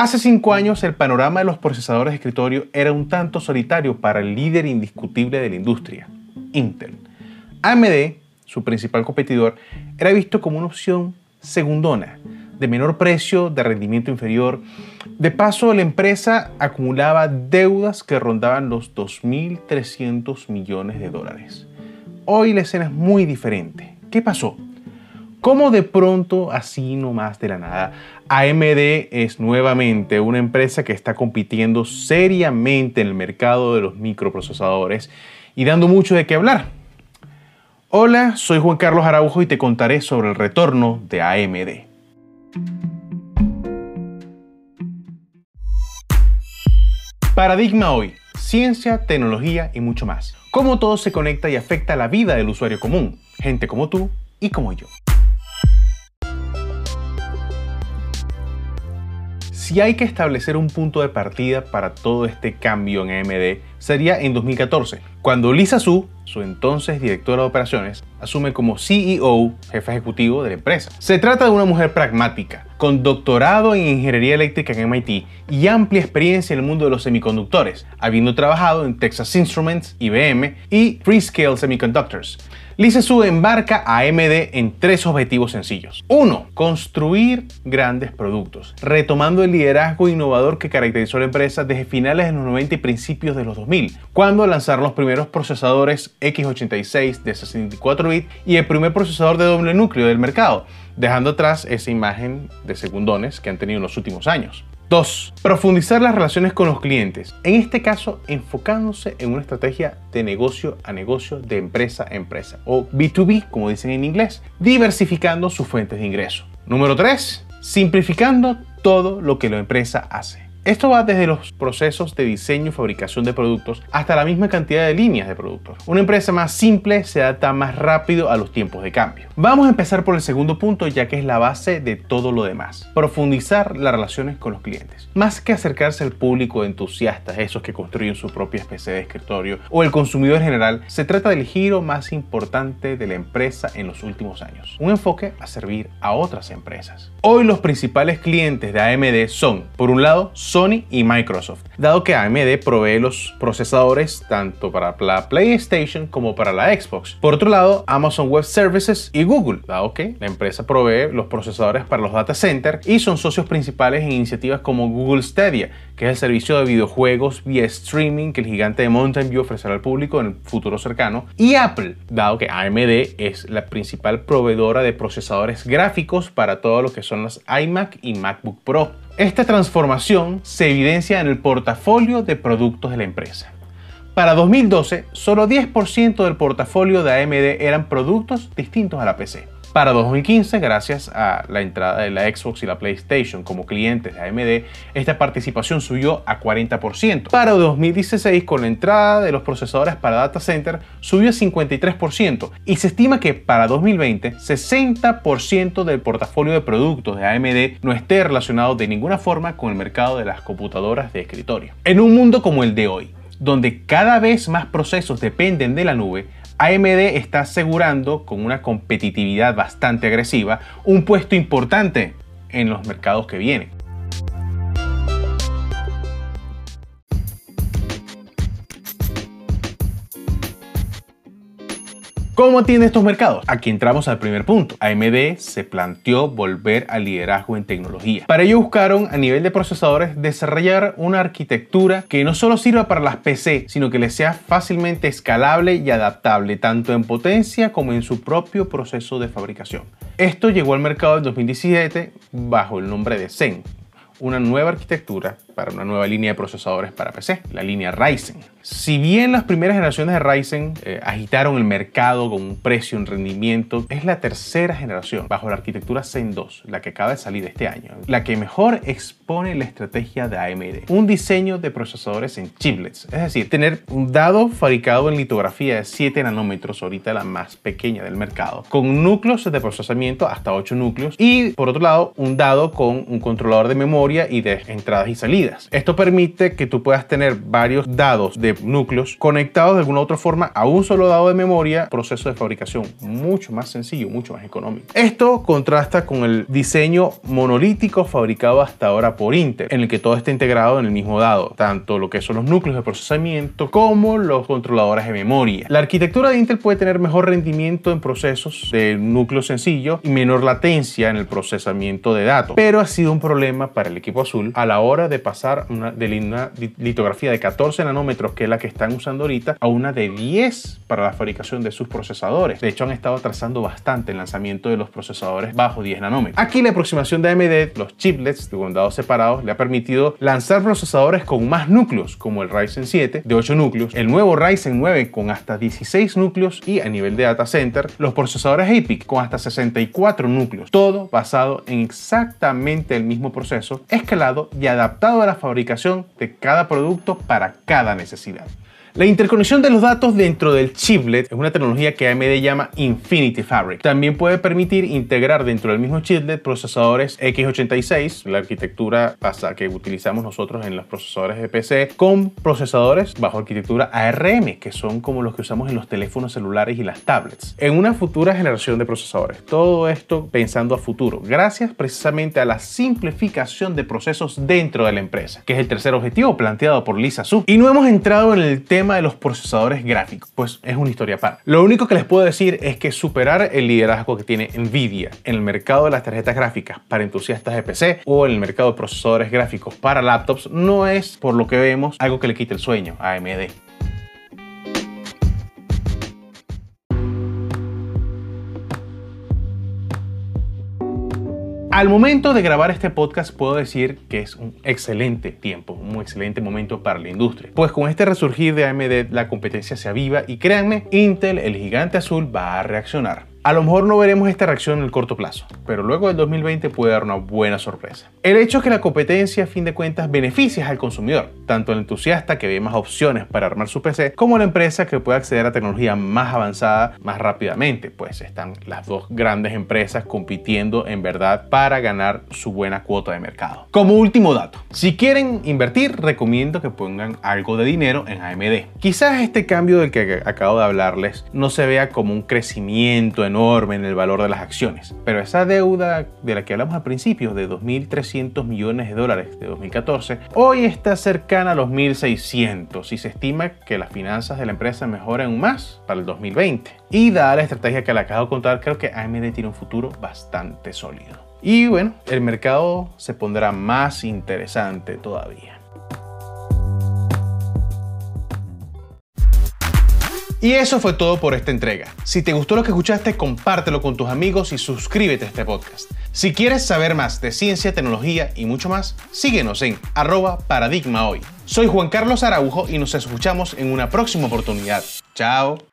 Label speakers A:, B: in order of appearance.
A: Hace cinco años el panorama de los procesadores de escritorio era un tanto solitario para el líder indiscutible de la industria, Intel. AMD, su principal competidor, era visto como una opción segundona, de menor precio, de rendimiento inferior. De paso, la empresa acumulaba deudas que rondaban los 2.300 millones de dólares. Hoy la escena es muy diferente. ¿Qué pasó? ¿Cómo de pronto, así nomás de la nada, AMD es nuevamente una empresa que está compitiendo seriamente en el mercado de los microprocesadores y dando mucho de qué hablar? Hola, soy Juan Carlos Araujo y te contaré sobre el retorno de AMD. Paradigma hoy, ciencia, tecnología y mucho más. Cómo todo se conecta y afecta la vida del usuario común, gente como tú y como yo. Si hay que establecer un punto de partida para todo este cambio en AMD, sería en 2014, cuando Lisa Su, su entonces directora de operaciones, asume como CEO, jefe ejecutivo de la empresa. Se trata de una mujer pragmática, con doctorado en ingeniería eléctrica en MIT y amplia experiencia en el mundo de los semiconductores, habiendo trabajado en Texas Instruments, IBM y Freescale Semiconductors. Lisa Su embarca a AMD en tres objetivos sencillos. Uno, Construir grandes productos, retomando el liderazgo innovador que caracterizó la empresa desde finales de los 90 y principios de los 2000, cuando lanzaron los primeros procesadores x86 de 64 bits y el primer procesador de doble núcleo del mercado, dejando atrás esa imagen de segundones que han tenido en los últimos años. 2. Profundizar las relaciones con los clientes, en este caso enfocándose en una estrategia de negocio a negocio, de empresa a empresa, o B2B como dicen en inglés, diversificando sus fuentes de ingreso. Número 3. Simplificando todo lo que la empresa hace. Esto va desde los procesos de diseño y fabricación de productos hasta la misma cantidad de líneas de productos. Una empresa más simple se adapta más rápido a los tiempos de cambio. Vamos a empezar por el segundo punto ya que es la base de todo lo demás. Profundizar las relaciones con los clientes. Más que acercarse al público de entusiastas, esos que construyen su propia especie de escritorio, o el consumidor general, se trata del giro más importante de la empresa en los últimos años. Un enfoque a servir a otras empresas. Hoy los principales clientes de AMD son, por un lado, y Microsoft, dado que AMD provee los procesadores tanto para la PlayStation como para la Xbox. Por otro lado, Amazon Web Services y Google, dado que la empresa provee los procesadores para los data centers y son socios principales en iniciativas como Google Stadia, que es el servicio de videojuegos vía streaming que el gigante de Mountain View ofrecerá al público en el futuro cercano, y Apple, dado que AMD es la principal proveedora de procesadores gráficos para todo lo que son las iMac y MacBook Pro. Esta transformación se evidencia en el portafolio de productos de la empresa. Para 2012, solo 10% del portafolio de AMD eran productos distintos a la PC. Para 2015, gracias a la entrada de la Xbox y la PlayStation como clientes de AMD, esta participación subió a 40%. Para 2016, con la entrada de los procesadores para data center, subió a 53% y se estima que para 2020, 60% del portafolio de productos de AMD no esté relacionado de ninguna forma con el mercado de las computadoras de escritorio. En un mundo como el de hoy, donde cada vez más procesos dependen de la nube, AMD está asegurando con una competitividad bastante agresiva un puesto importante en los mercados que vienen. ¿Cómo atiende estos mercados? Aquí entramos al primer punto. AMD se planteó volver al liderazgo en tecnología. Para ello buscaron a nivel de procesadores desarrollar una arquitectura que no solo sirva para las PC, sino que les sea fácilmente escalable y adaptable tanto en potencia como en su propio proceso de fabricación. Esto llegó al mercado en 2017 bajo el nombre de Zen, una nueva arquitectura para una nueva línea de procesadores para PC, la línea Ryzen. Si bien las primeras generaciones de Ryzen eh, agitaron el mercado con un precio en rendimiento, es la tercera generación bajo la arquitectura Zen 2, la que acaba de salir este año, la que mejor expone la estrategia de AMD. Un diseño de procesadores en chiplets, es decir, tener un dado fabricado en litografía de 7 nanómetros, ahorita la más pequeña del mercado, con núcleos de procesamiento hasta 8 núcleos y por otro lado un dado con un controlador de memoria y de entradas y salidas Esto permite que tú puedas tener varios dados de núcleos conectados de alguna otra forma a un solo dado de memoria, proceso de fabricación mucho más sencillo, mucho más económico. Esto contrasta con el diseño monolítico fabricado hasta ahora por Intel, en el que todo está integrado en el mismo dado, tanto lo que son los núcleos de procesamiento como los controladores de memoria. La arquitectura de Intel puede tener mejor rendimiento en procesos de núcleo sencillo y menor latencia en el procesamiento de datos, pero ha sido un problema para el equipo azul a la hora de pasar de una litografía de 14 nanómetros, que es la que están usando ahorita, a una de 10 para la fabricación de sus procesadores. De hecho, han estado atrasando bastante el lanzamiento de los procesadores bajo 10 nanómetros. Aquí la aproximación de AMD, los chiplets de dados separados, le ha permitido lanzar procesadores con más núcleos, como el Ryzen 7 de 8 núcleos, el nuevo Ryzen 9 con hasta 16 núcleos y a nivel de data center, los procesadores APIC con hasta 64 núcleos, todo basado en exactamente el mismo proceso, escalado y adaptado a la fabricación de cada producto para cada necesidad. La interconexión de los datos dentro del chiplet es una tecnología que AMD llama Infinity Fabric. También puede permitir integrar dentro del mismo chiplet procesadores x86, la arquitectura que utilizamos nosotros en los procesadores de PC, con procesadores bajo arquitectura ARM, que son como los que usamos en los teléfonos celulares y las tablets, en una futura generación de procesadores. Todo esto pensando a futuro, gracias precisamente a la simplificación de procesos dentro de la empresa, que es el tercer objetivo planteado por Lisa Su. Y no hemos entrado en el tema de los procesadores gráficos, pues es una historia para. Lo único que les puedo decir es que superar el liderazgo que tiene Nvidia en el mercado de las tarjetas gráficas para entusiastas de PC o en el mercado de procesadores gráficos para laptops no es, por lo que vemos, algo que le quite el sueño a AMD. Al momento de grabar este podcast puedo decir que es un excelente tiempo, un excelente momento para la industria. Pues con este resurgir de AMD la competencia se aviva y créanme, Intel, el gigante azul, va a reaccionar. A lo mejor no veremos esta reacción en el corto plazo, pero luego del 2020 puede dar una buena sorpresa. El hecho es que la competencia a fin de cuentas beneficia al consumidor, tanto el entusiasta que ve más opciones para armar su PC, como la empresa que puede acceder a tecnología más avanzada más rápidamente, pues están las dos grandes empresas compitiendo en verdad para ganar su buena cuota de mercado. Como último dato, si quieren invertir, recomiendo que pongan algo de dinero en AMD. Quizás este cambio del que acabo de hablarles no se vea como un crecimiento enorme en el valor de las acciones. Pero esa deuda de la que hablamos al principio, de 2.300 millones de dólares de 2014, hoy está cercana a los 1.600 y se estima que las finanzas de la empresa mejoren más para el 2020. Y dada la estrategia que le acabo de contar, creo que AMD tiene un futuro bastante sólido. Y bueno, el mercado se pondrá más interesante todavía. Y eso fue todo por esta entrega. Si te gustó lo que escuchaste, compártelo con tus amigos y suscríbete a este podcast. Si quieres saber más de ciencia, tecnología y mucho más, síguenos en arroba paradigma hoy. Soy Juan Carlos Araujo y nos escuchamos en una próxima oportunidad. Chao.